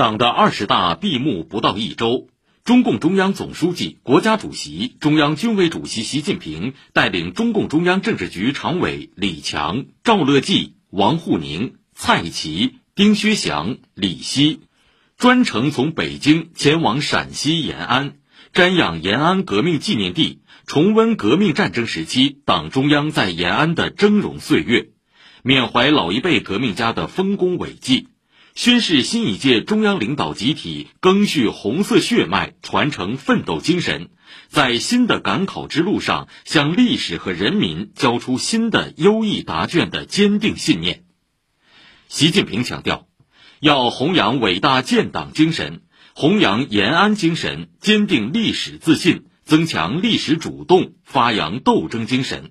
党的二十大闭幕不到一周，中共中央总书记、国家主席、中央军委主席习近平带领中共中央政治局常委李强、赵乐际、王沪宁、蔡奇、丁薛祥、李希，专程从北京前往陕西延安，瞻仰延安革命纪念地，重温革命战争时期党中央在延安的峥嵘岁月，缅怀老一辈革命家的丰功伟绩。宣示新一届中央领导集体赓续红色血脉、传承奋斗精神，在新的赶考之路上向历史和人民交出新的优异答卷的坚定信念。习近平强调，要弘扬伟大建党精神，弘扬延安精神，坚定历史自信，增强历史主动，发扬斗争精神，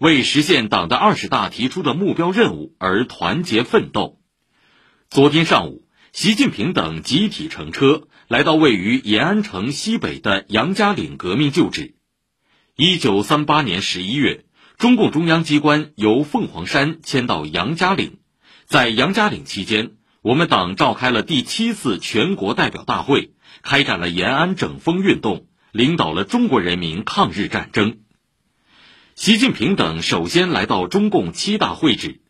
为实现党的二十大提出的目标任务而团结奋斗。昨天上午，习近平等集体乘车来到位于延安城西北的杨家岭革命旧址。一九三八年十一月，中共中央机关由凤凰山迁到杨家岭，在杨家岭期间，我们党召开了第七次全国代表大会，开展了延安整风运动，领导了中国人民抗日战争。习近平等首先来到中共七大会址。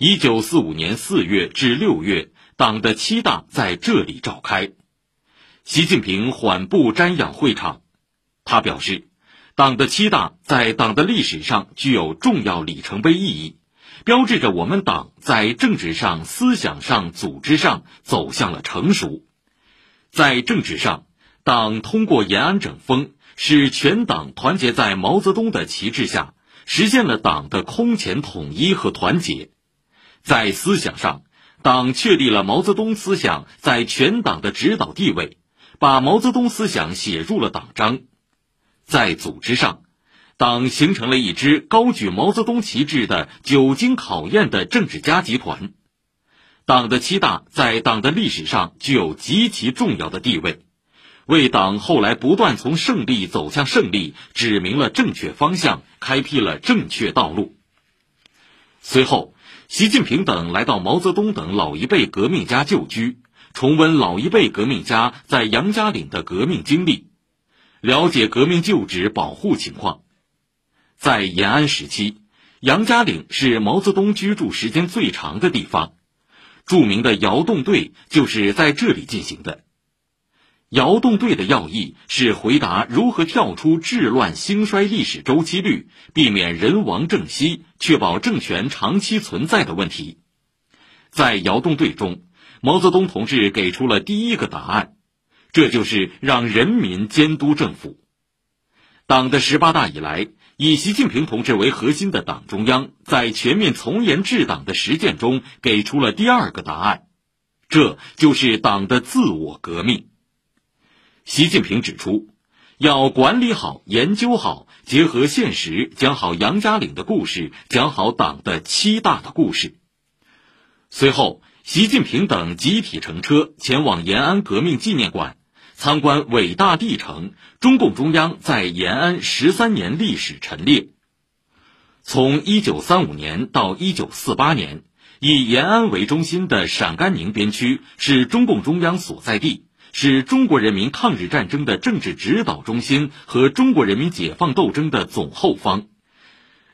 一九四五年四月至六月，党的七大在这里召开。习近平缓步瞻仰会场，他表示，党的七大在党的历史上具有重要里程碑意义，标志着我们党在政治上、思想上、组织上走向了成熟。在政治上，党通过延安整风，使全党团结在毛泽东的旗帜下，实现了党的空前统一和团结。在思想上，党确立了毛泽东思想在全党的指导地位，把毛泽东思想写入了党章；在组织上，党形成了一支高举毛泽东旗帜的久经考验的政治家集团。党的七大在党的历史上具有极其重要的地位，为党后来不断从胜利走向胜利指明了正确方向，开辟了正确道路。随后。习近平等来到毛泽东等老一辈革命家旧居，重温老一辈革命家在杨家岭的革命经历，了解革命旧址保护情况。在延安时期，杨家岭是毛泽东居住时间最长的地方，著名的窑洞队就是在这里进行的。窑洞队的要义是回答如何跳出治乱兴衰历史周期率，避免人亡政息，确保政权长期存在的问题。在窑洞队中，毛泽东同志给出了第一个答案，这就是让人民监督政府。党的十八大以来，以习近平同志为核心的党中央，在全面从严治党的实践中，给出了第二个答案，这就是党的自我革命。习近平指出，要管理好、研究好，结合现实讲好杨家岭的故事，讲好党的七大的故事。随后，习近平等集体乘车前往延安革命纪念馆，参观伟大帝城——中共中央在延安十三年历史陈列。从一九三五年到一九四八年，以延安为中心的陕甘宁边区是中共中央所在地。是中国人民抗日战争的政治指导中心和中国人民解放斗争的总后方。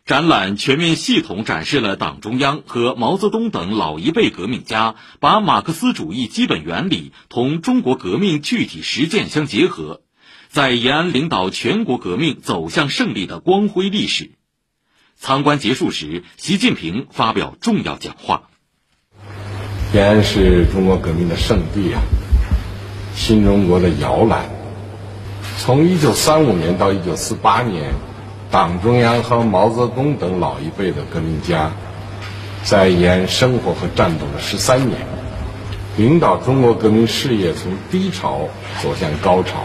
展览全面系统展示了党中央和毛泽东等老一辈革命家把马克思主义基本原理同中国革命具体实践相结合，在延安领导全国革命走向胜利的光辉历史。参观结束时，习近平发表重要讲话：“延安是中国革命的圣地啊。”新中国的摇篮。从一九三五年到一九四八年，党中央和毛泽东等老一辈的革命家，在延安生活和战斗了十三年，领导中国革命事业从低潮走向高潮，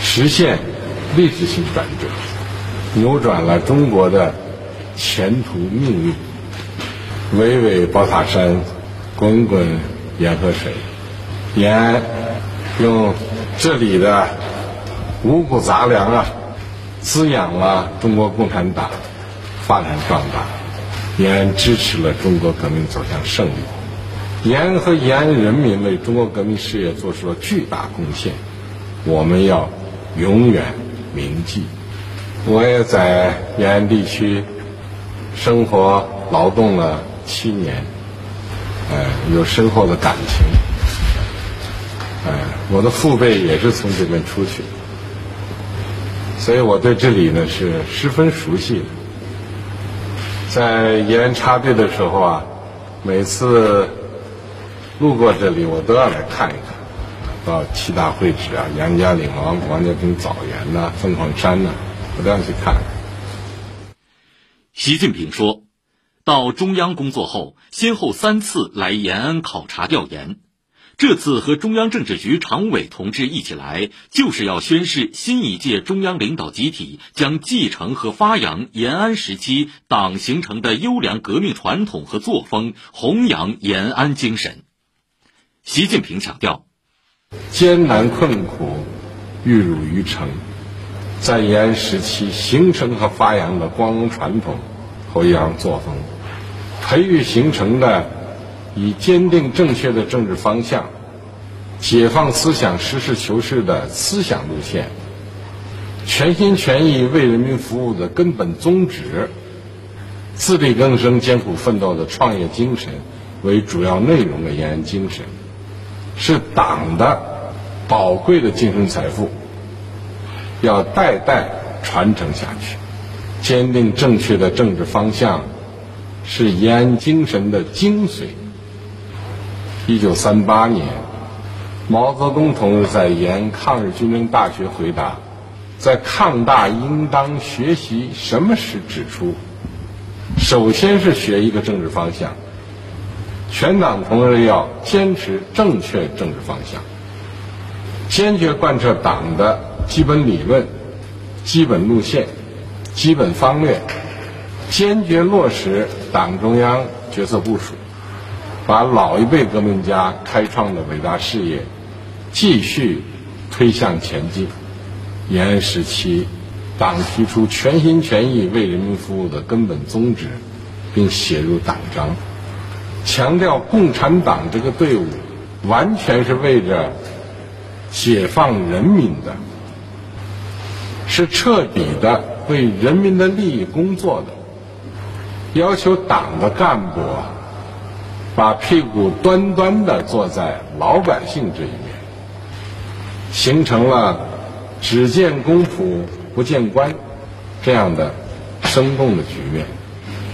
实现历史性转折，扭转了中国的前途命运。巍巍宝塔山，滚滚盐河水，延安。用这里的五谷杂粮啊，滋养了中国共产党发展壮大，延安支持了中国革命走向胜利。延安和延安人民为中国革命事业做出了巨大贡献，我们要永远铭记。我也在延安地区生活劳动了七年，呃，有深厚的感情。我的父辈也是从这边出去，所以我对这里呢是十分熟悉的。在延安插队的时候啊，每次路过这里，我都要来看一看。到七大会址啊，杨家岭、王王家坪枣园呐，凤凰山呐，我都要去看。习近平说，到中央工作后，先后三次来延安考察调研。这次和中央政治局常委同志一起来，就是要宣示新一届中央领导集体将继承和发扬延安时期党形成的优良革命传统和作风，弘扬延安精神。习近平强调，艰难困苦，玉汝于成，在延安时期形成和发扬的光荣传统和优良作风，培育形成的。以坚定正确的政治方向、解放思想、实事求是的思想路线、全心全意为人民服务的根本宗旨、自力更生、艰苦奋斗的创业精神为主要内容的延安精神，是党的宝贵的精神财富，要代代传承下去。坚定正确的政治方向，是延安精神的精髓。一九三八年，毛泽东同志在延安抗日军政大学回答：“在抗大应当学习什么？”时指出，首先是学一个政治方向。全党同志要坚持正确政治方向，坚决贯彻党的基本理论、基本路线、基本方略，坚决落实党中央决策部署。把老一辈革命家开创的伟大事业继续推向前进。延安时期，党提出全心全意为人民服务的根本宗旨，并写入党章，强调共产党这个队伍完全是为着解放人民的，是彻底的为人民的利益工作的，要求党的干部。啊把屁股端端的坐在老百姓这一面，形成了只见公仆不见官这样的生动的局面。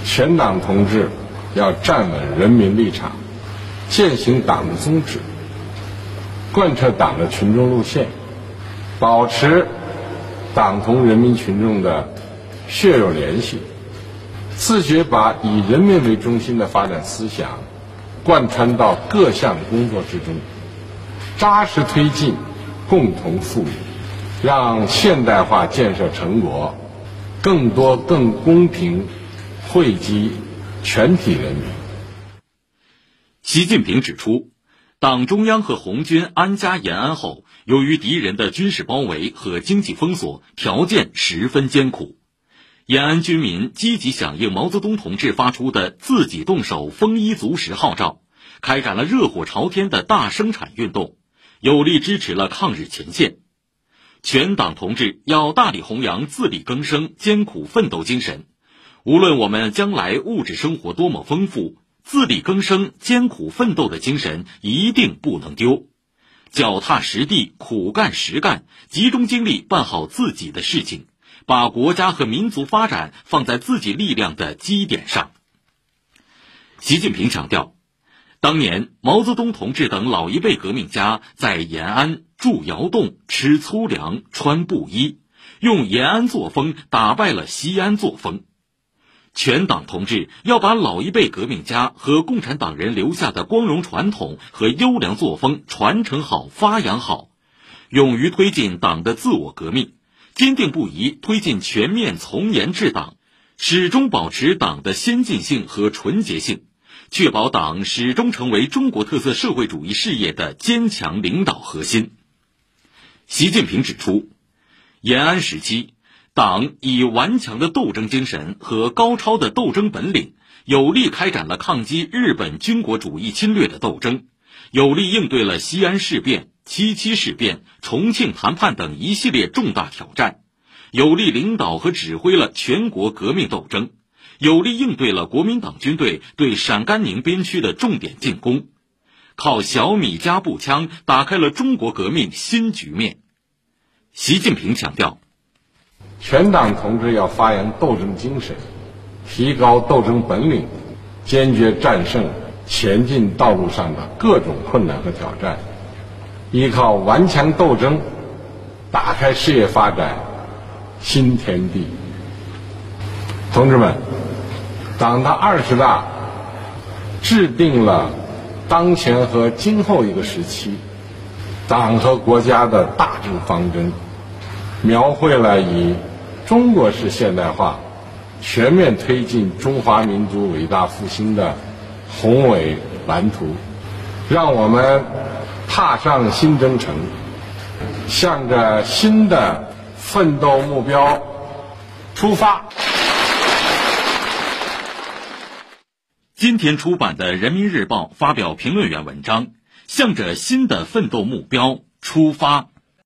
全党同志要站稳人民立场，践行党的宗旨，贯彻党的群众路线，保持党同人民群众的血肉联系，自觉把以人民为中心的发展思想。贯穿到各项工作之中，扎实推进共同富裕，让现代化建设成果更多更公平惠及全体人民。习近平指出，党中央和红军安家延安后，由于敌人的军事包围和经济封锁，条件十分艰苦。延安军民积极响应毛泽东同志发出的“自己动手，丰衣足食”号召，开展了热火朝天的大生产运动，有力支持了抗日前线。全党同志要大力弘扬自力更生、艰苦奋斗精神。无论我们将来物质生活多么丰富，自力更生、艰苦奋斗的精神一定不能丢。脚踏实地，苦干实干，集中精力办好自己的事情。把国家和民族发展放在自己力量的基点上。习近平强调，当年毛泽东同志等老一辈革命家在延安住窑洞、吃粗粮、穿布衣，用延安作风打败了西安作风。全党同志要把老一辈革命家和共产党人留下的光荣传统和优良作风传承好、发扬好，勇于推进党的自我革命。坚定不移推进全面从严治党，始终保持党的先进性和纯洁性，确保党始终成为中国特色社会主义事业的坚强领导核心。习近平指出，延安时期，党以顽强的斗争精神和高超的斗争本领，有力开展了抗击日本军国主义侵略的斗争，有力应对了西安事变、七七事变、重庆谈判等一系列重大挑战，有力领导和指挥了全国革命斗争，有力应对了国民党军队对陕甘宁边区的重点进攻，靠小米加步枪打开了中国革命新局面。习近平强调。全党同志要发扬斗争精神，提高斗争本领，坚决战胜前进道路上的各种困难和挑战，依靠顽强斗争，打开事业发展新天地。同志们，党的二十大制定了当前和今后一个时期党和国家的大政方针，描绘了以中国式现代化全面推进中华民族伟大复兴的宏伟蓝图，让我们踏上新征程，向着新的奋斗目标出发。今天出版的《人民日报》发表评论员文章：向着新的奋斗目标出发。